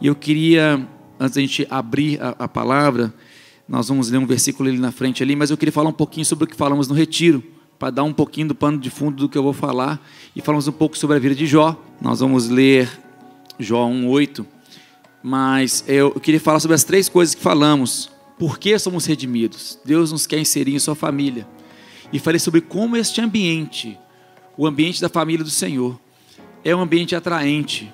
E eu queria, antes da gente abrir a, a palavra, nós vamos ler um versículo ali na frente ali, mas eu queria falar um pouquinho sobre o que falamos no retiro, para dar um pouquinho do pano de fundo do que eu vou falar e falamos um pouco sobre a vida de Jó. Nós vamos ler Jó 1:8, mas eu queria falar sobre as três coisas que falamos. Por que somos redimidos? Deus nos quer inserir em sua família. E falei sobre como este ambiente, o ambiente da família do Senhor, é um ambiente atraente,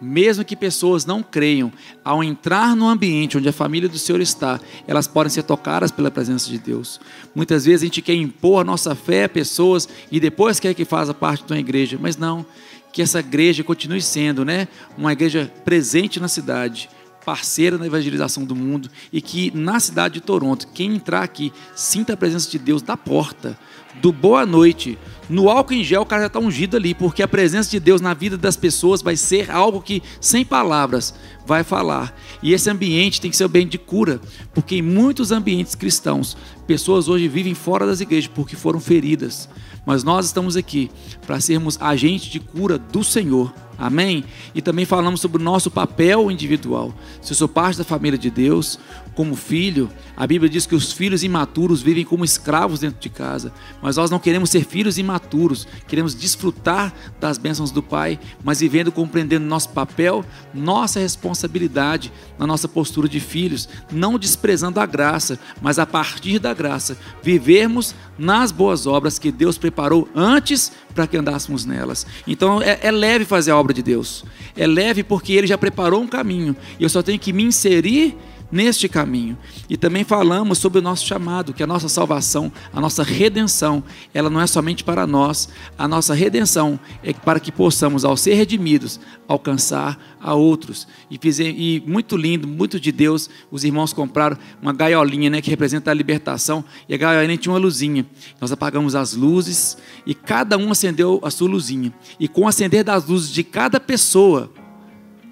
mesmo que pessoas não creiam, ao entrar no ambiente onde a família do Senhor está, elas podem ser tocadas pela presença de Deus. Muitas vezes a gente quer impor a nossa fé a pessoas e depois quer que faça parte de uma igreja, mas não, que essa igreja continue sendo, né, uma igreja presente na cidade, parceira na evangelização do mundo e que na cidade de Toronto, quem entrar aqui sinta a presença de Deus da porta, do boa noite, no álcool em gel o cara já está ungido ali, porque a presença de Deus na vida das pessoas vai ser algo que, sem palavras, vai falar. E esse ambiente tem que ser o ambiente de cura, porque em muitos ambientes cristãos, pessoas hoje vivem fora das igrejas porque foram feridas. Mas nós estamos aqui para sermos agentes de cura do Senhor Amém? E também falamos sobre o nosso papel individual. Se eu sou parte da família de Deus, como filho, a Bíblia diz que os filhos imaturos vivem como escravos dentro de casa. Mas nós não queremos ser filhos imaturos, queremos desfrutar das bênçãos do Pai, mas vivendo compreendendo nosso papel, nossa responsabilidade na nossa postura de filhos, não desprezando a graça, mas a partir da graça, vivermos nas boas obras que Deus preparou antes para que andássemos nelas. Então é, é leve fazer a obra de Deus. É leve porque Ele já preparou um caminho. E eu só tenho que me inserir neste caminho. E também falamos sobre o nosso chamado, que a nossa salvação, a nossa redenção, ela não é somente para nós, a nossa redenção é para que possamos, ao ser redimidos, alcançar a outros. E, fizer, e muito lindo, muito de Deus, os irmãos compraram uma gaiolinha né, que representa a libertação, e a gaiolinha tinha uma luzinha. Nós apagamos as luzes e cada um acendeu a sua luzinha. E com o acender das luzes de cada pessoa,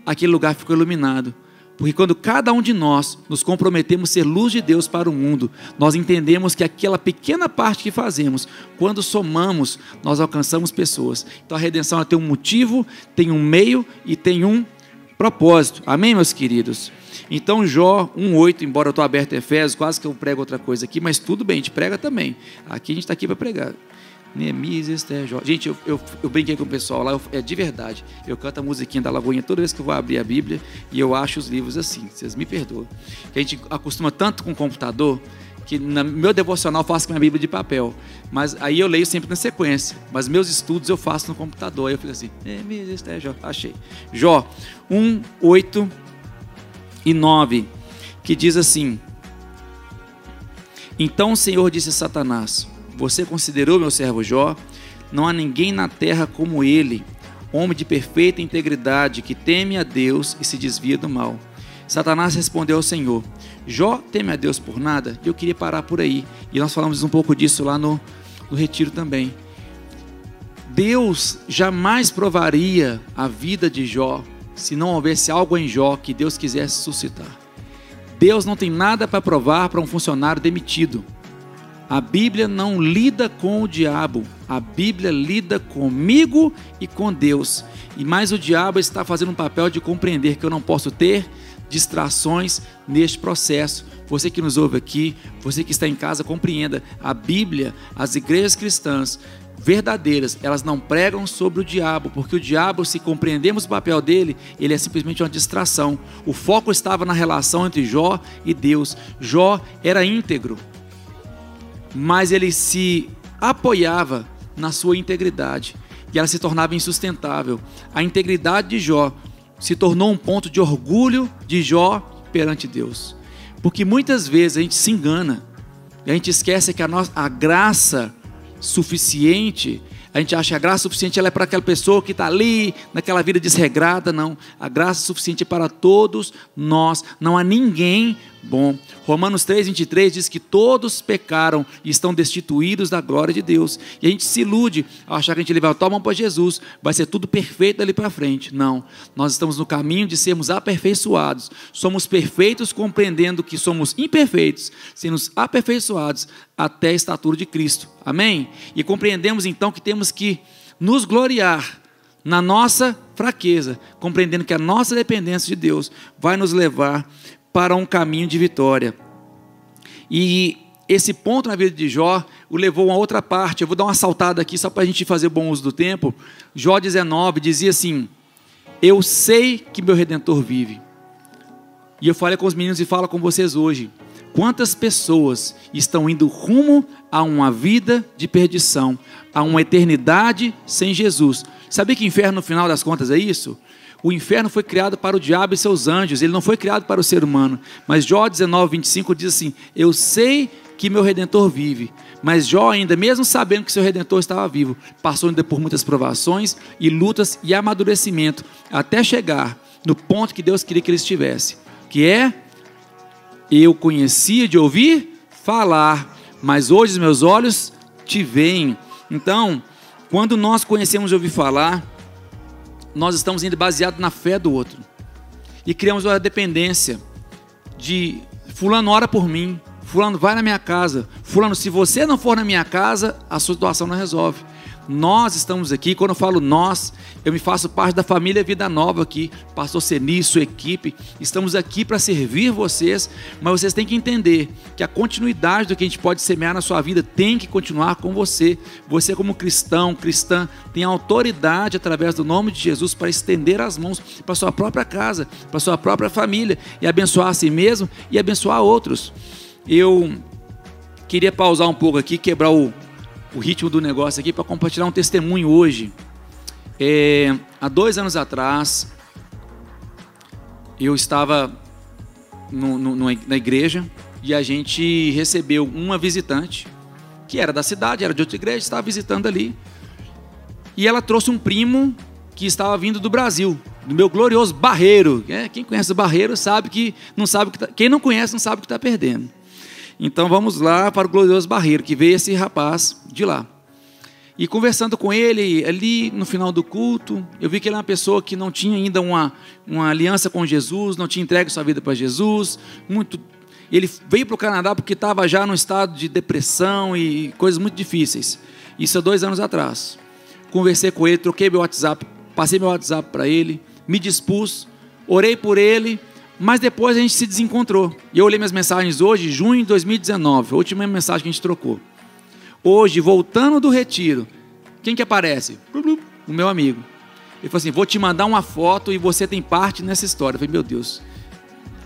aquele lugar ficou iluminado. Porque quando cada um de nós nos comprometemos a ser luz de Deus para o mundo, nós entendemos que aquela pequena parte que fazemos, quando somamos, nós alcançamos pessoas. Então a redenção tem um motivo, tem um meio e tem um propósito. Amém, meus queridos? Então, Jó 1,8, embora eu estou aberto a Efésios, quase que eu prego outra coisa aqui, mas tudo bem, a gente prega também. Aqui a gente está aqui para pregar. Neemias, Esther, Jó. Gente, eu, eu, eu, brinquei com o pessoal lá, eu, é de verdade. Eu canto a musiquinha da Lagoinha toda vez que eu vou abrir a Bíblia e eu acho os livros assim, vocês me perdoam. Que a gente acostuma tanto com o computador que no meu devocional eu faço com a Bíblia de papel. Mas aí eu leio sempre na sequência. Mas meus estudos eu faço no computador. Aí eu fico assim, Neemias, Esther, Jó. Achei. Jó 1, 8 e 9, que diz assim: Então o Senhor disse a Satanás você considerou meu servo Jó? Não há ninguém na terra como ele, homem de perfeita integridade, que teme a Deus e se desvia do mal. Satanás respondeu ao Senhor: Jó teme a Deus por nada? Eu queria parar por aí. E nós falamos um pouco disso lá no, no retiro também. Deus jamais provaria a vida de Jó se não houvesse algo em Jó que Deus quisesse suscitar. Deus não tem nada para provar para um funcionário demitido. A Bíblia não lida com o diabo, a Bíblia lida comigo e com Deus. E mais o diabo está fazendo um papel de compreender que eu não posso ter distrações neste processo. Você que nos ouve aqui, você que está em casa, compreenda. A Bíblia, as igrejas cristãs verdadeiras, elas não pregam sobre o diabo, porque o diabo, se compreendemos o papel dele, ele é simplesmente uma distração. O foco estava na relação entre Jó e Deus. Jó era íntegro, mas ele se apoiava na sua integridade e ela se tornava insustentável. A integridade de Jó se tornou um ponto de orgulho de Jó perante Deus. Porque muitas vezes a gente se engana, e a gente esquece que a, nossa, a graça suficiente a gente acha que a graça suficiente ela é para aquela pessoa que está ali, naquela vida desregrada. Não. A graça suficiente é para todos nós. Não há ninguém bom. Romanos 3, 23 diz que todos pecaram e estão destituídos da glória de Deus. E a gente se ilude ao achar que a gente levar a mão para Jesus, vai ser tudo perfeito dali para frente. Não. Nós estamos no caminho de sermos aperfeiçoados. Somos perfeitos compreendendo que somos imperfeitos, sendo aperfeiçoados até a estatura de Cristo. Amém? E compreendemos então que temos que nos gloriar na nossa fraqueza, compreendendo que a nossa dependência de Deus vai nos levar para um caminho de vitória. E esse ponto na vida de Jó o levou a outra parte. Eu vou dar uma saltada aqui só para a gente fazer bom uso do tempo. Jó 19 dizia assim: Eu sei que meu redentor vive. E eu falei com os meninos e falo com vocês hoje. Quantas pessoas estão indo rumo a uma vida de perdição, a uma eternidade sem Jesus? Sabia que inferno no final das contas é isso? O inferno foi criado para o diabo e seus anjos, ele não foi criado para o ser humano. Mas Jó 19, 25 diz assim: Eu sei que meu redentor vive. Mas Jó, ainda mesmo sabendo que seu redentor estava vivo, passou ainda por muitas provações e lutas e amadurecimento, até chegar no ponto que Deus queria que ele estivesse, que é eu conhecia de ouvir falar, mas hoje os meus olhos te veem. Então, quando nós conhecemos de ouvir falar, nós estamos indo baseado na fé do outro. E criamos uma dependência de fulano ora por mim, fulano vai na minha casa, fulano se você não for na minha casa, a sua situação não resolve. Nós estamos aqui, quando eu falo nós, eu me faço parte da família Vida Nova aqui, pastor Seni, sua equipe, estamos aqui para servir vocês, mas vocês têm que entender que a continuidade do que a gente pode semear na sua vida tem que continuar com você. Você como cristão, cristã, tem autoridade através do nome de Jesus para estender as mãos para sua própria casa, para sua própria família e abençoar a si mesmo e abençoar outros. Eu queria pausar um pouco aqui, quebrar o o ritmo do negócio aqui para compartilhar um testemunho hoje. É, há dois anos atrás, eu estava no, no, na igreja e a gente recebeu uma visitante que era da cidade, era de outra igreja, estava visitando ali. E ela trouxe um primo que estava vindo do Brasil, do meu glorioso Barreiro. É, quem conhece o Barreiro sabe que não sabe que tá, quem não conhece não sabe o que está perdendo. Então vamos lá para o glorioso Barreiro, que veio esse rapaz de lá. E conversando com ele ali no final do culto, eu vi que ele é uma pessoa que não tinha ainda uma, uma aliança com Jesus, não tinha entregue sua vida para Jesus. Muito, ele veio para o Canadá porque estava já num estado de depressão e coisas muito difíceis. Isso há dois anos atrás. Conversei com ele, troquei meu WhatsApp, passei meu WhatsApp para ele, me dispus, orei por ele mas depois a gente se desencontrou. E eu olhei minhas mensagens hoje, junho de 2019, a última mensagem que a gente trocou. Hoje, voltando do retiro, quem que aparece? O meu amigo. Ele falou assim: vou te mandar uma foto e você tem parte nessa história. Eu falei, meu Deus,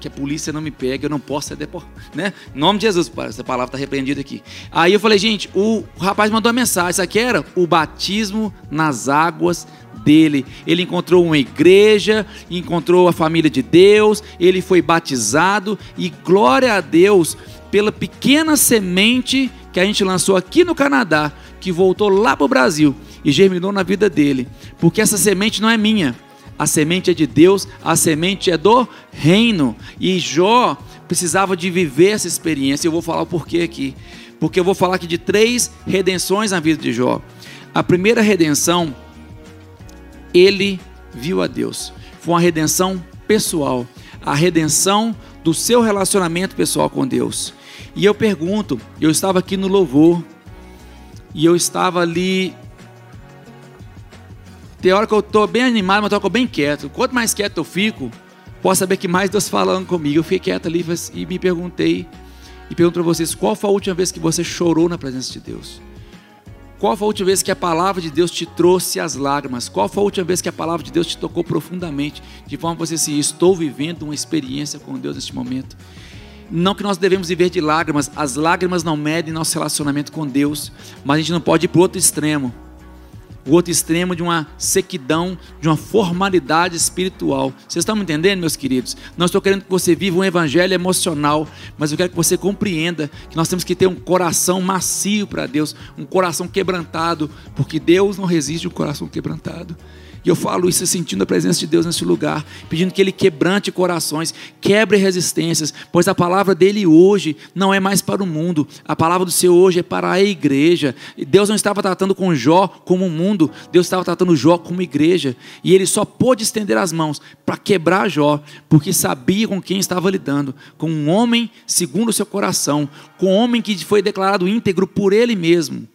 que a polícia não me pegue, eu não posso ser deportado. Né? Em nome de Jesus, essa palavra está repreendida aqui. Aí eu falei, gente, o rapaz mandou uma mensagem. Isso aqui era o batismo nas águas dele. Ele encontrou uma igreja, encontrou a família de Deus, ele foi batizado e glória a Deus pela pequena semente que a gente lançou aqui no Canadá, que voltou lá para o Brasil e germinou na vida dele. Porque essa semente não é minha, a semente é de Deus, a semente é do reino. E Jó precisava de viver essa experiência. Eu vou falar o porquê aqui. Porque eu vou falar aqui de três redenções na vida de Jó. A primeira redenção ele viu a Deus. Foi uma redenção pessoal, a redenção do seu relacionamento pessoal com Deus. E eu pergunto, eu estava aqui no louvor e eu estava ali tem hora que eu estou bem animado, mas estou bem quieto. Quanto mais quieto eu fico, posso saber que mais Deus falando comigo. Eu fiquei quieto ali e me perguntei, e pergunto para vocês, qual foi a última vez que você chorou na presença de Deus? Qual foi a última vez que a palavra de Deus te trouxe as lágrimas? Qual foi a última vez que a palavra de Deus te tocou profundamente? De forma que você se estou vivendo uma experiência com Deus neste momento. Não que nós devemos viver de lágrimas, as lágrimas não medem nosso relacionamento com Deus, mas a gente não pode ir para outro extremo o outro extremo de uma sequidão, de uma formalidade espiritual. Vocês estão me entendendo, meus queridos? Não estou querendo que você viva um evangelho emocional, mas eu quero que você compreenda que nós temos que ter um coração macio para Deus, um coração quebrantado, porque Deus não resiste um coração quebrantado. E eu falo isso sentindo a presença de Deus nesse lugar, pedindo que Ele quebrante corações, quebre resistências, pois a palavra dele hoje não é mais para o mundo, a palavra do Senhor hoje é para a igreja. Deus não estava tratando com Jó como o mundo, Deus estava tratando Jó como igreja, e ele só pôde estender as mãos para quebrar Jó, porque sabia com quem estava lidando, com um homem segundo o seu coração, com um homem que foi declarado íntegro por ele mesmo.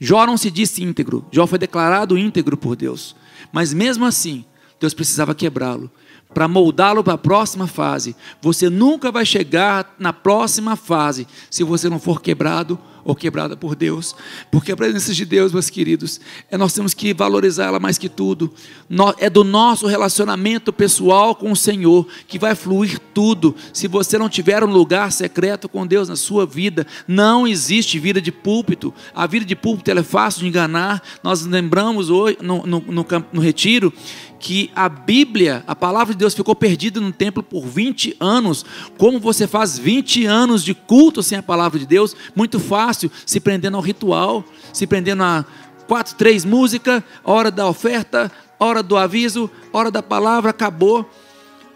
Jó não se disse íntegro, Jó foi declarado íntegro por Deus. Mas mesmo assim, Deus precisava quebrá-lo para moldá-lo para a próxima fase. Você nunca vai chegar na próxima fase se você não for quebrado ou quebrada por Deus, porque a presença de Deus, meus queridos, é, nós temos que valorizar ela mais que tudo. É do nosso relacionamento pessoal com o Senhor que vai fluir tudo. Se você não tiver um lugar secreto com Deus na sua vida, não existe vida de púlpito. A vida de púlpito é fácil de enganar. Nós lembramos hoje no, no, no, no retiro que a Bíblia, a palavra de Deus, ficou perdida no templo por 20 anos. Como você faz 20 anos de culto sem a palavra de Deus? Muito fácil, se prendendo ao ritual, se prendendo a quatro, três música, hora da oferta, hora do aviso, hora da palavra, acabou.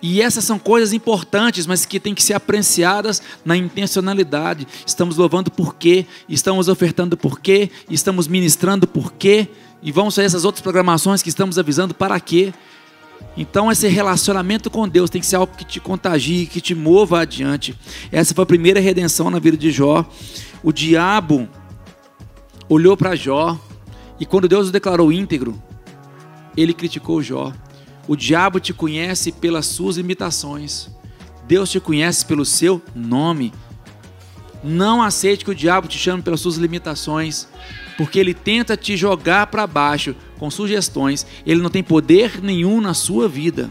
E essas são coisas importantes, mas que têm que ser apreciadas na intencionalidade. Estamos louvando por quê? Estamos ofertando por quê? Estamos ministrando por quê? E vamos fazer essas outras programações que estamos avisando para quê? Então, esse relacionamento com Deus tem que ser algo que te contagie, que te mova adiante. Essa foi a primeira redenção na vida de Jó. O diabo olhou para Jó e, quando Deus o declarou íntegro, ele criticou Jó. O diabo te conhece pelas suas imitações, Deus te conhece pelo seu nome. Não aceite que o diabo te chame pelas suas limitações porque ele tenta te jogar para baixo com sugestões, ele não tem poder nenhum na sua vida.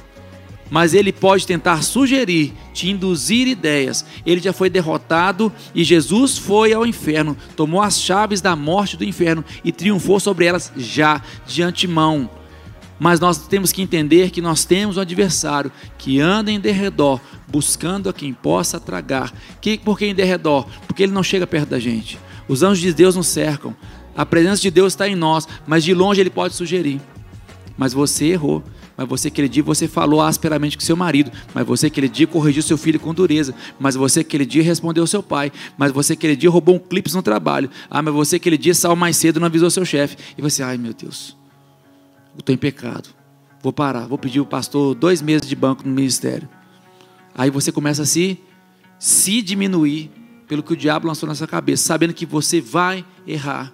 Mas ele pode tentar sugerir, te induzir ideias. Ele já foi derrotado e Jesus foi ao inferno, tomou as chaves da morte do inferno e triunfou sobre elas já, de antemão. Mas nós temos que entender que nós temos um adversário que anda em derredor, buscando a quem possa tragar. Que, por que em derredor? Porque ele não chega perto da gente. Os anjos de Deus nos cercam. A presença de Deus está em nós, mas de longe ele pode sugerir. Mas você errou. Mas você aquele dia você falou asperamente com seu marido. Mas você aquele dia corrigiu seu filho com dureza. Mas você aquele dia respondeu seu pai. Mas você aquele dia roubou um clipe no trabalho. Ah, mas você aquele dia saiu mais cedo e não avisou seu chefe. E você, ai meu Deus, eu estou em pecado. Vou parar, vou pedir o pastor dois meses de banco no ministério. Aí você começa a se, se diminuir pelo que o diabo lançou na sua cabeça, sabendo que você vai errar.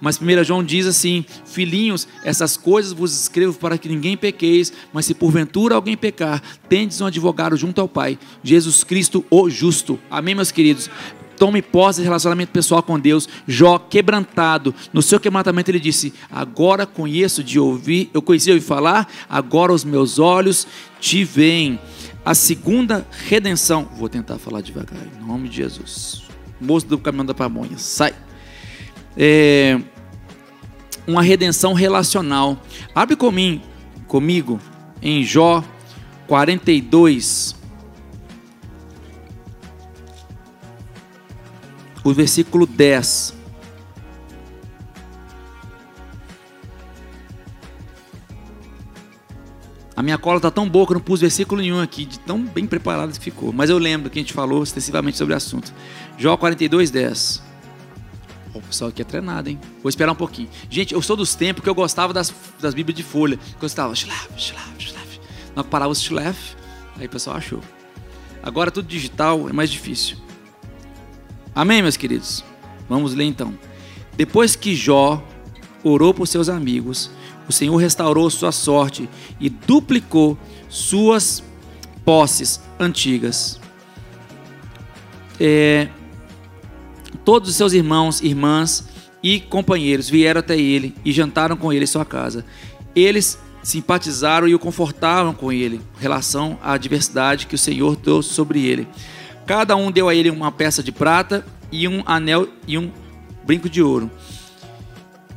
Mas 1 João diz assim: Filhinhos, essas coisas vos escrevo para que ninguém pequeis, mas se porventura alguém pecar, tendes um advogado junto ao Pai, Jesus Cristo, o justo. Amém, meus queridos? Tome posse de relacionamento pessoal com Deus. Jó, quebrantado, no seu quebrantamento ele disse: Agora conheço de ouvir, eu conheci de ouvir falar, agora os meus olhos te veem. A segunda redenção, vou tentar falar devagar, em nome de Jesus. Moço do caminhão da pamonha, sai. É, uma redenção relacional. Abre comigo, comigo em Jó 42, o versículo 10. A minha cola está tão boa que eu não pus versículo nenhum aqui, de tão bem preparado que ficou. Mas eu lembro que a gente falou extensivamente sobre o assunto. Jó 42, 10. O pessoal aqui é treinado, hein? Vou esperar um pouquinho. Gente, eu sou dos tempos que eu gostava das, das Bíblias de folha. Que eu estava, shlaf, shlaf, shlaf. Não parava os shlaf, aí o pessoal achou. Agora tudo digital é mais difícil. Amém, meus queridos? Vamos ler então. Depois que Jó orou por seus amigos, o Senhor restaurou sua sorte e duplicou suas posses antigas. É, todos os seus irmãos, irmãs e companheiros vieram até ele e jantaram com ele em sua casa. Eles simpatizaram e o confortavam com ele, em relação à adversidade que o Senhor deu sobre ele. Cada um deu a ele uma peça de prata e um anel e um brinco de ouro.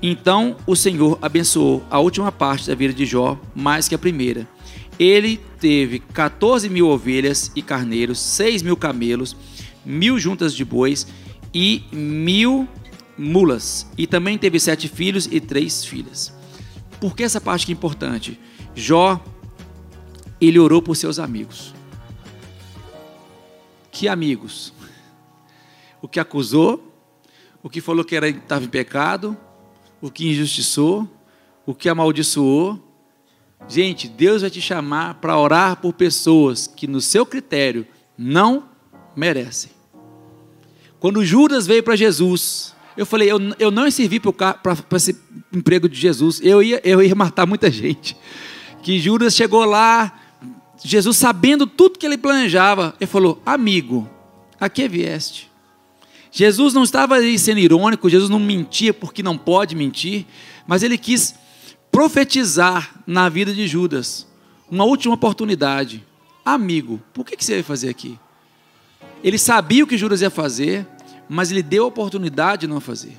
Então o Senhor abençoou a última parte da vida de Jó mais que a primeira. Ele teve 14 mil ovelhas e carneiros, 6 mil camelos, mil juntas de bois e mil mulas. E também teve sete filhos e três filhas. Por que essa parte que é importante? Jó, ele orou por seus amigos. Que amigos? O que acusou, o que falou que era, estava em pecado, o que injustiçou, o que amaldiçoou. Gente, Deus vai te chamar para orar por pessoas que, no seu critério, não merecem. Quando Judas veio para Jesus, Eu falei, eu, eu não ia servir para esse emprego de Jesus. Eu ia, eu ia matar muita gente. Que Judas chegou lá, Jesus sabendo tudo que ele planejava, ele falou: Amigo, a que vieste? Jesus não estava aí sendo irônico, Jesus não mentia porque não pode mentir, mas ele quis profetizar na vida de Judas uma última oportunidade. Amigo, por que você vai fazer aqui? Ele sabia o que Judas ia fazer, mas ele deu a oportunidade de não fazer.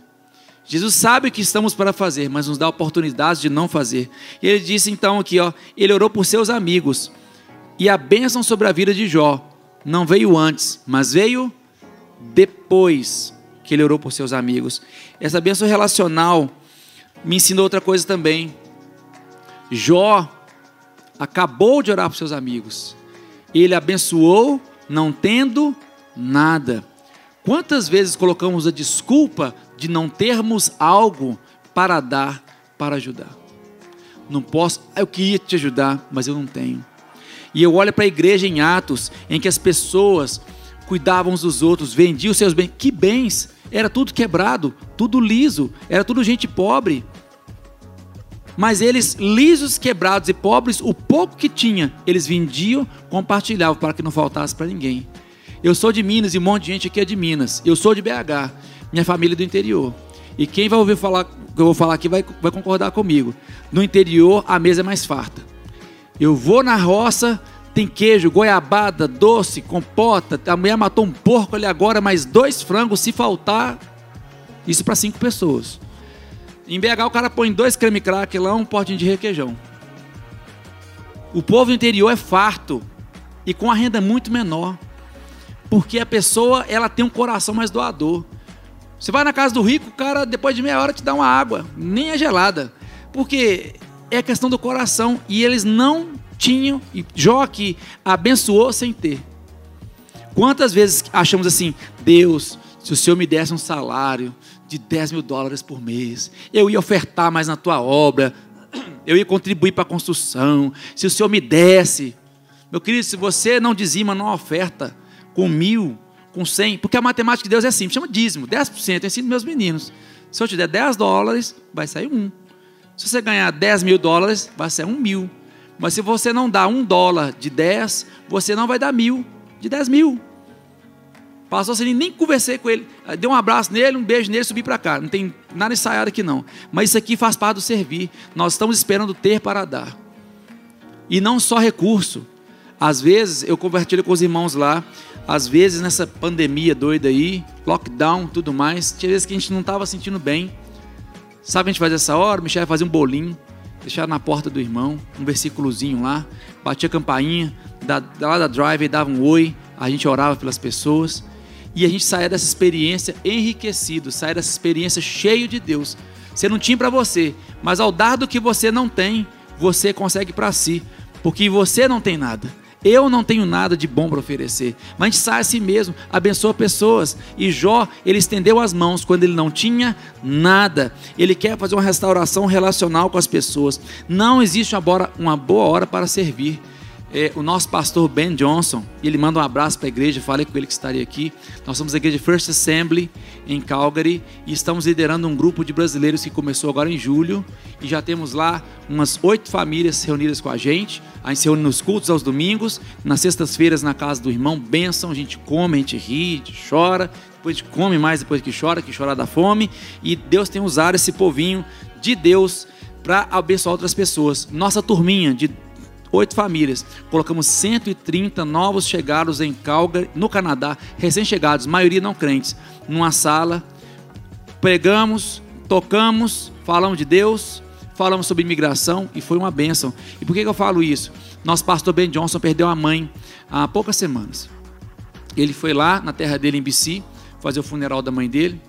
Jesus sabe o que estamos para fazer, mas nos dá oportunidade de não fazer. E ele disse então aqui, ó, ele orou por seus amigos. E a bênção sobre a vida de Jó não veio antes, mas veio depois que ele orou por seus amigos. Essa bênção relacional me ensinou outra coisa também. Jó acabou de orar por seus amigos. Ele abençoou não tendo nada. Quantas vezes colocamos a desculpa de não termos algo para dar, para ajudar? Não posso, eu queria te ajudar, mas eu não tenho. E eu olho para a igreja em Atos, em que as pessoas cuidavam uns dos outros, vendiam seus bens. Que bens? Era tudo quebrado, tudo liso, era tudo gente pobre. Mas eles, lisos, quebrados e pobres, o pouco que tinha, eles vendiam, compartilhavam para que não faltasse para ninguém. Eu sou de Minas e um monte de gente aqui é de Minas. Eu sou de BH, minha família é do interior. E quem vai ouvir falar que eu vou falar aqui vai, vai concordar comigo. No interior, a mesa é mais farta. Eu vou na roça, tem queijo, goiabada, doce, compota. A mulher matou um porco ali agora, mais dois frangos, se faltar. Isso para cinco pessoas. Em BH o cara põe dois creme crack lá, um potinho de requeijão. O povo do interior é farto e com a renda muito menor. Porque a pessoa, ela tem um coração mais doador. Você vai na casa do rico, o cara depois de meia hora te dá uma água, nem é gelada. Porque é questão do coração e eles não tinham, e Jó aqui abençoou sem ter. Quantas vezes achamos assim, Deus, se o Senhor me desse um salário de 10 mil dólares por mês, eu ia ofertar mais na tua obra, eu ia contribuir para a construção, se o Senhor me desse. Meu querido, se você não dizima, não oferta com mil, com cem, porque a matemática de Deus é simples, chama dízimo, 10%, eu ensino meus meninos. Se eu te der 10 dólares, vai sair um. Se você ganhar 10 mil dólares, vai ser um mil. Mas se você não dá um dólar de 10, você não vai dar mil de 10 mil. Passou assim, nem conversei com ele. Dei um abraço nele, um beijo nele, subi para cá. Não tem nada ensaiado aqui não. Mas isso aqui faz parte do servir. Nós estamos esperando ter para dar. E não só recurso. Às vezes, eu compartilho com os irmãos lá, às vezes nessa pandemia doida aí, lockdown, tudo mais, tinha vezes que a gente não estava sentindo bem. Sabe a gente faz essa hora? Michel vai fazer um bolinho, deixar na porta do irmão, um versículozinho lá, batia a campainha, da, lá da drive, dava um oi, a gente orava pelas pessoas e a gente saía dessa experiência enriquecido, saía dessa experiência cheio de Deus. Você não tinha para você, mas ao dar do que você não tem, você consegue para si, porque você não tem nada. Eu não tenho nada de bom para oferecer. Mas a gente sai a si mesmo, abençoa pessoas. E Jó, ele estendeu as mãos quando ele não tinha nada. Ele quer fazer uma restauração relacional com as pessoas. Não existe uma boa hora para servir é, o nosso pastor Ben Johnson, ele manda um abraço para a igreja, falei com ele que estaria aqui. Nós somos a igreja First Assembly em Calgary e estamos liderando um grupo de brasileiros que começou agora em julho e já temos lá umas oito famílias reunidas com a gente. A gente se reúne nos cultos aos domingos, nas sextas-feiras na casa do irmão, benção, a gente come, a gente ri, a gente chora, depois a gente come mais depois que chora, que chora da fome e Deus tem usado esse povinho de Deus para abençoar outras pessoas. Nossa turminha de oito famílias. Colocamos 130 novos chegados em Calgary, no Canadá, recém-chegados, maioria não crentes, numa sala. Pregamos, tocamos, falamos de Deus, falamos sobre imigração e foi uma bênção. E por que eu falo isso? Nosso pastor Ben Johnson perdeu a mãe há poucas semanas. Ele foi lá na terra dele em BC fazer o funeral da mãe dele.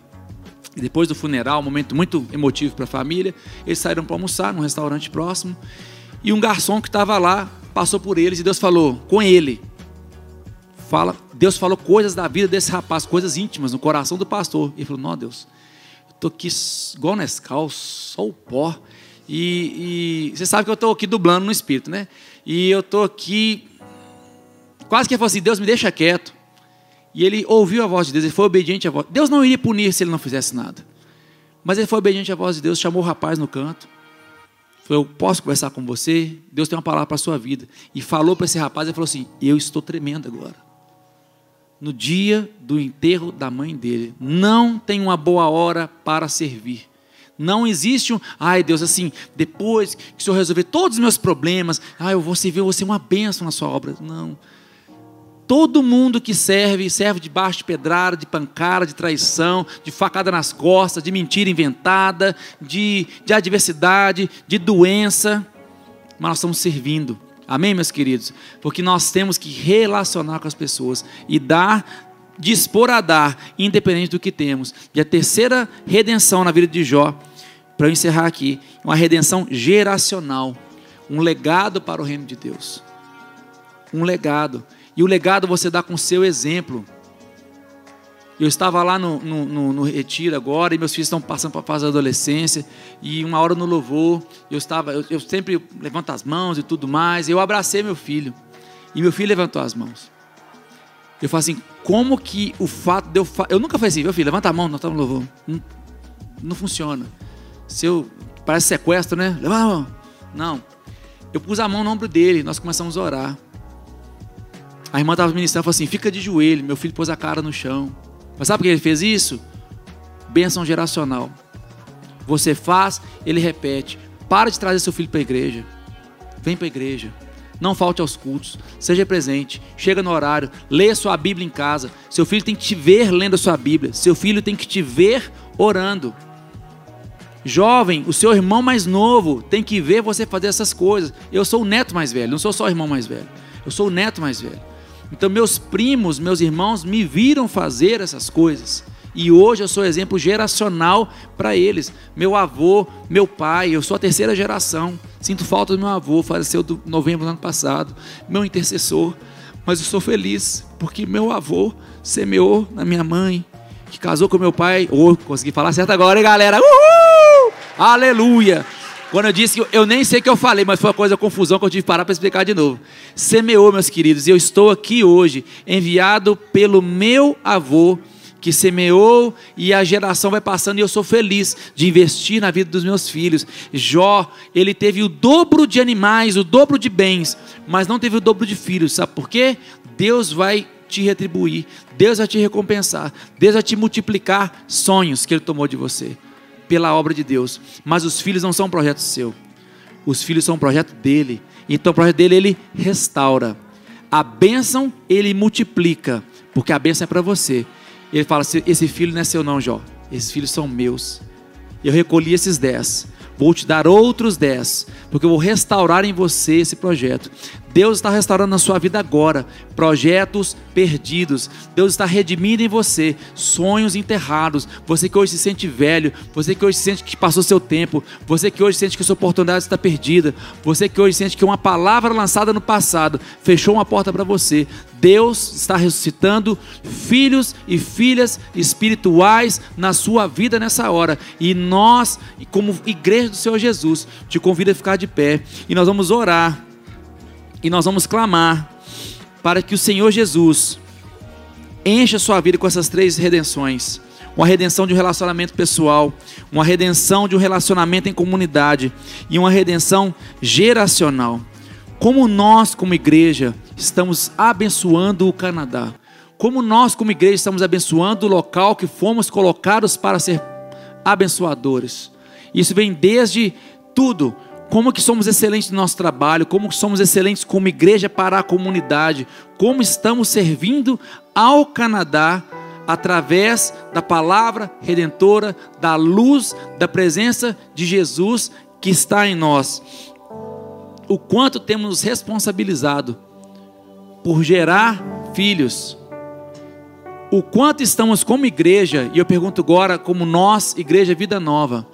E depois do funeral, um momento muito emotivo para a família, eles saíram para almoçar num restaurante próximo. E um garçom que estava lá passou por eles e Deus falou com ele. Fala, Deus falou coisas da vida desse rapaz, coisas íntimas no coração do pastor. E ele falou: Não, Deus, eu estou aqui igual Nescau, só o pó. E, e você sabe que eu estou aqui dublando no espírito, né? E eu estou aqui, quase que ele falou assim: Deus me deixa quieto. E ele ouviu a voz de Deus, ele foi obediente à voz. Deus não iria punir se ele não fizesse nada. Mas ele foi obediente à voz de Deus, chamou o rapaz no canto. Falou, eu posso conversar com você? Deus tem uma palavra para a sua vida. E falou para esse rapaz, ele falou assim, eu estou tremendo agora. No dia do enterro da mãe dele, não tem uma boa hora para servir. Não existe um, ai Deus, assim, depois que o Senhor resolver todos os meus problemas, ai eu vou servir, eu vou ser uma bênção na sua obra. Não. Todo mundo que serve, serve debaixo de pedrada, de pancada, de traição, de facada nas costas, de mentira inventada, de, de adversidade, de doença. Mas nós estamos servindo. Amém, meus queridos? Porque nós temos que relacionar com as pessoas e dar, dispor a dar, independente do que temos. E a terceira redenção na vida de Jó, para eu encerrar aqui, uma redenção geracional, um legado para o reino de Deus. Um legado. E o legado você dá com o seu exemplo. Eu estava lá no, no, no, no, retiro agora e meus filhos estão passando para a fase da adolescência e uma hora no louvor eu estava eu, eu, sempre levanto as mãos e tudo mais. Eu abracei meu filho e meu filho levantou as mãos. Eu falo assim, como que o fato de eu fa... eu nunca falei assim, meu filho, levanta a mão, nós estamos no louvor. Não, não funciona. Se eu parece sequestro, né? Levanta a mão. Não. Eu pus a mão no ombro dele, nós começamos a orar. A irmã estava ministrando e falou assim: fica de joelho. Meu filho pôs a cara no chão. Mas sabe por que ele fez isso? Bênção geracional. Você faz, ele repete. Para de trazer seu filho para a igreja. Vem para a igreja. Não falte aos cultos. Seja presente. Chega no horário. Leia sua Bíblia em casa. Seu filho tem que te ver lendo a sua Bíblia. Seu filho tem que te ver orando. Jovem, o seu irmão mais novo tem que ver você fazer essas coisas. Eu sou o neto mais velho, não sou só o irmão mais velho. Eu sou o neto mais velho. Então, meus primos, meus irmãos me viram fazer essas coisas. E hoje eu sou exemplo geracional para eles. Meu avô, meu pai, eu sou a terceira geração. Sinto falta do meu avô, faleceu em novembro do ano passado, meu intercessor. Mas eu sou feliz porque meu avô semeou na minha mãe, que casou com meu pai. Oh, consegui falar certo agora, hein, galera? Uhul! Aleluia! Quando eu disse que eu nem sei o que eu falei, mas foi uma coisa confusão que eu tive que parar para explicar de novo. Semeou, meus queridos, e eu estou aqui hoje, enviado pelo meu avô, que semeou e a geração vai passando e eu sou feliz de investir na vida dos meus filhos. Jó, ele teve o dobro de animais, o dobro de bens, mas não teve o dobro de filhos. Sabe por quê? Deus vai te retribuir, Deus vai te recompensar, Deus vai te multiplicar sonhos que ele tomou de você pela obra de Deus. Mas os filhos não são um projeto seu. Os filhos são um projeto dele. Então o projeto dele ele restaura. A bênção ele multiplica, porque a bênção é para você. Ele fala: esse filho não é seu não, Jó. Esses filhos são meus. Eu recolhi esses dez. Vou te dar outros dez, porque eu vou restaurar em você esse projeto. Deus está restaurando na sua vida agora projetos perdidos. Deus está redimindo em você sonhos enterrados. Você que hoje se sente velho, você que hoje sente que passou seu tempo, você que hoje sente que sua oportunidade está perdida, você que hoje sente que uma palavra lançada no passado fechou uma porta para você. Deus está ressuscitando filhos e filhas espirituais na sua vida nessa hora. E nós, como igreja do Senhor Jesus, te convido a ficar de pé e nós vamos orar e nós vamos clamar para que o Senhor Jesus encha a sua vida com essas três redenções: uma redenção de um relacionamento pessoal, uma redenção de um relacionamento em comunidade e uma redenção geracional. Como nós, como igreja, estamos abençoando o Canadá. Como nós, como igreja, estamos abençoando o local que fomos colocados para ser abençoadores. Isso vem desde tudo, como que somos excelentes no nosso trabalho, como somos excelentes como igreja para a comunidade, como estamos servindo ao Canadá através da palavra redentora, da luz, da presença de Jesus que está em nós. O quanto temos nos responsabilizado por gerar filhos. O quanto estamos como igreja, e eu pergunto agora, como nós, Igreja Vida Nova,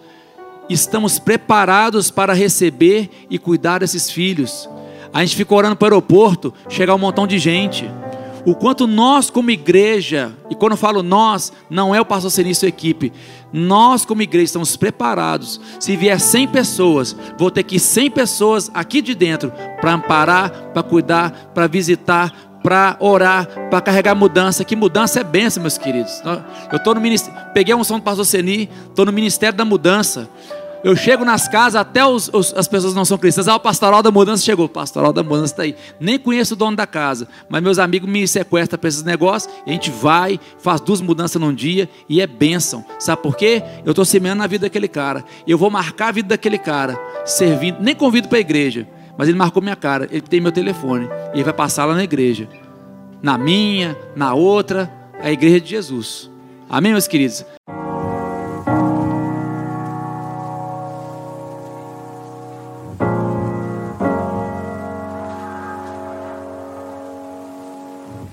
estamos preparados para receber e cuidar desses filhos. A gente fica orando para o aeroporto, chegar um montão de gente. O quanto nós, como igreja, e quando eu falo nós, não é o pastor Senin e sua equipe, nós, como igreja, estamos preparados. Se vier 100 pessoas, vou ter que 100 pessoas aqui de dentro para amparar, para cuidar, para visitar, para orar, para carregar mudança. Que mudança é benção, meus queridos. Eu estou no ministério, peguei um som do pastor Seni, estou no ministério da mudança. Eu chego nas casas, até os, os, as pessoas não são cristãs. Ah, o pastoral da mudança chegou. O pastoral da mudança está aí. Nem conheço o dono da casa, mas meus amigos me sequestram para esses negócios. A gente vai, faz duas mudanças num dia e é bênção. Sabe por quê? Eu estou semeando na vida daquele cara. Eu vou marcar a vida daquele cara, servindo. Nem convido para a igreja, mas ele marcou minha cara. Ele tem meu telefone. E ele vai passar lá na igreja. Na minha, na outra, a igreja de Jesus. Amém, meus queridos?